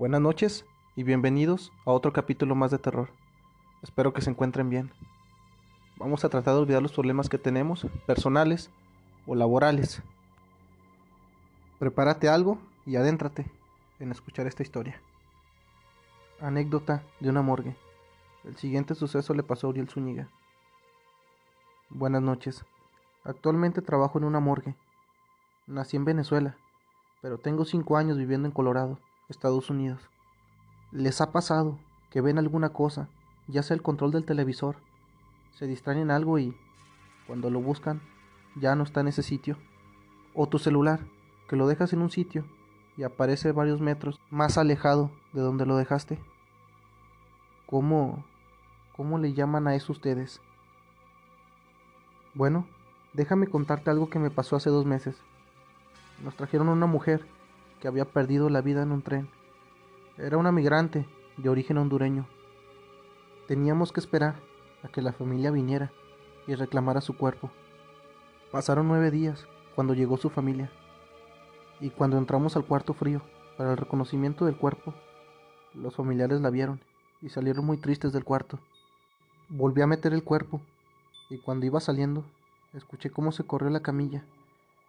Buenas noches y bienvenidos a otro capítulo más de terror. Espero que se encuentren bien. Vamos a tratar de olvidar los problemas que tenemos, personales o laborales. Prepárate algo y adéntrate en escuchar esta historia. Anécdota de una morgue. El siguiente suceso le pasó a Uriel Zúñiga. Buenas noches. Actualmente trabajo en una morgue. Nací en Venezuela, pero tengo cinco años viviendo en Colorado. Estados Unidos. ¿Les ha pasado que ven alguna cosa, ya sea el control del televisor, se distraen en algo y, cuando lo buscan, ya no está en ese sitio? O tu celular, que lo dejas en un sitio y aparece varios metros más alejado de donde lo dejaste. ¿Cómo, cómo le llaman a eso ustedes? Bueno, déjame contarte algo que me pasó hace dos meses. Nos trajeron una mujer que había perdido la vida en un tren. Era una migrante de origen hondureño. Teníamos que esperar a que la familia viniera y reclamara su cuerpo. Pasaron nueve días cuando llegó su familia y cuando entramos al cuarto frío para el reconocimiento del cuerpo, los familiares la vieron y salieron muy tristes del cuarto. Volví a meter el cuerpo y cuando iba saliendo escuché cómo se corrió la camilla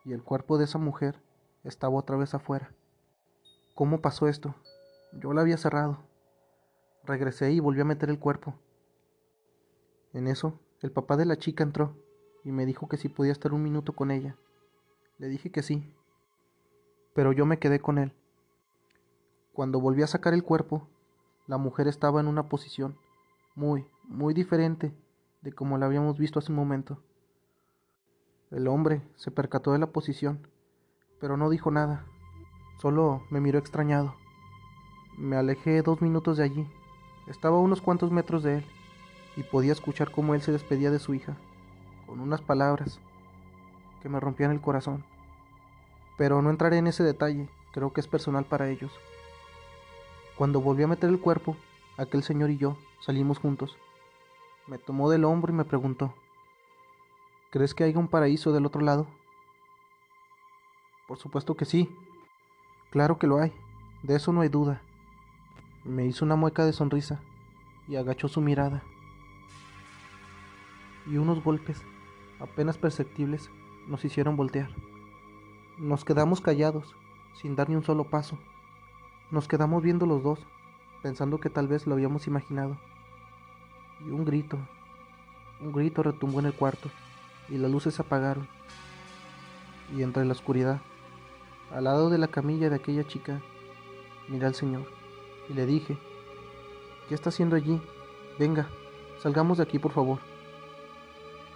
y el cuerpo de esa mujer estaba otra vez afuera. ¿Cómo pasó esto? Yo la había cerrado. Regresé y volví a meter el cuerpo. En eso, el papá de la chica entró y me dijo que si podía estar un minuto con ella. Le dije que sí, pero yo me quedé con él. Cuando volví a sacar el cuerpo, la mujer estaba en una posición muy, muy diferente de como la habíamos visto hace un momento. El hombre se percató de la posición, pero no dijo nada. Solo me miró extrañado. Me alejé dos minutos de allí. Estaba a unos cuantos metros de él y podía escuchar cómo él se despedía de su hija, con unas palabras que me rompían el corazón. Pero no entraré en ese detalle, creo que es personal para ellos. Cuando volví a meter el cuerpo, aquel señor y yo salimos juntos. Me tomó del hombro y me preguntó, ¿crees que haya un paraíso del otro lado? Por supuesto que sí, Claro que lo hay, de eso no hay duda. Me hizo una mueca de sonrisa y agachó su mirada. Y unos golpes, apenas perceptibles, nos hicieron voltear. Nos quedamos callados, sin dar ni un solo paso. Nos quedamos viendo los dos, pensando que tal vez lo habíamos imaginado. Y un grito, un grito retumbó en el cuarto, y las luces se apagaron. Y entre la oscuridad al lado de la camilla de aquella chica, miré al Señor y le dije, ¿qué está haciendo allí? Venga, salgamos de aquí, por favor.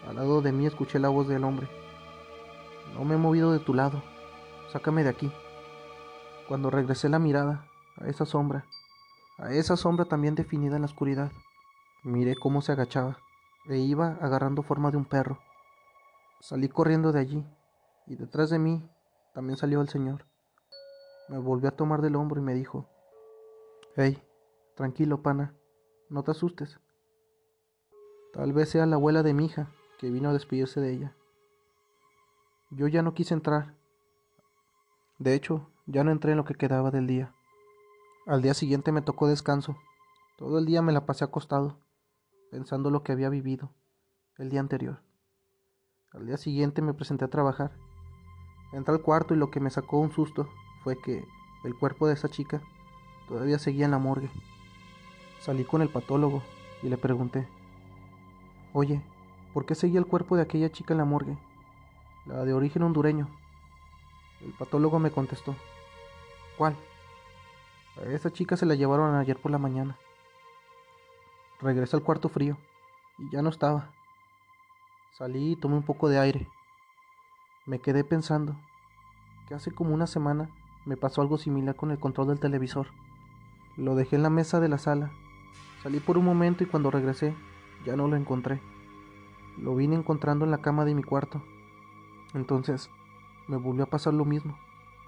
Al lado de mí escuché la voz del hombre. No me he movido de tu lado. Sácame de aquí. Cuando regresé la mirada a esa sombra, a esa sombra también definida en la oscuridad, miré cómo se agachaba e iba agarrando forma de un perro. Salí corriendo de allí y detrás de mí también salió el señor. Me volvió a tomar del hombro y me dijo, Hey, tranquilo, pana, no te asustes. Tal vez sea la abuela de mi hija que vino a despedirse de ella. Yo ya no quise entrar. De hecho, ya no entré en lo que quedaba del día. Al día siguiente me tocó descanso. Todo el día me la pasé acostado, pensando lo que había vivido el día anterior. Al día siguiente me presenté a trabajar Entré al cuarto y lo que me sacó un susto fue que el cuerpo de esa chica todavía seguía en la morgue. Salí con el patólogo y le pregunté, oye, ¿por qué seguía el cuerpo de aquella chica en la morgue? La de origen hondureño. El patólogo me contestó, ¿cuál? A esa chica se la llevaron ayer por la mañana. Regresé al cuarto frío y ya no estaba. Salí y tomé un poco de aire. Me quedé pensando que hace como una semana me pasó algo similar con el control del televisor. Lo dejé en la mesa de la sala. Salí por un momento y cuando regresé ya no lo encontré. Lo vine encontrando en la cama de mi cuarto. Entonces me volvió a pasar lo mismo,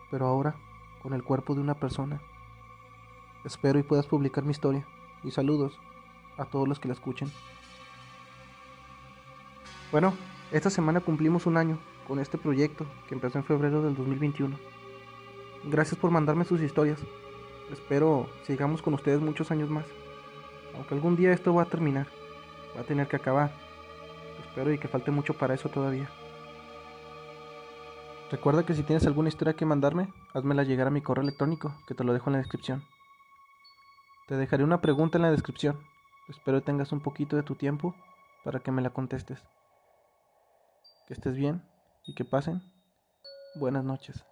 pero ahora con el cuerpo de una persona. Espero y puedas publicar mi historia y saludos a todos los que la escuchen. Bueno, esta semana cumplimos un año con este proyecto que empezó en febrero del 2021. Gracias por mandarme sus historias. Espero sigamos con ustedes muchos años más. Aunque algún día esto va a terminar. Va a tener que acabar. Espero y que falte mucho para eso todavía. Recuerda que si tienes alguna historia que mandarme, házmela llegar a mi correo electrónico, que te lo dejo en la descripción. Te dejaré una pregunta en la descripción. Espero tengas un poquito de tu tiempo para que me la contestes. Que estés bien y que pasen buenas noches.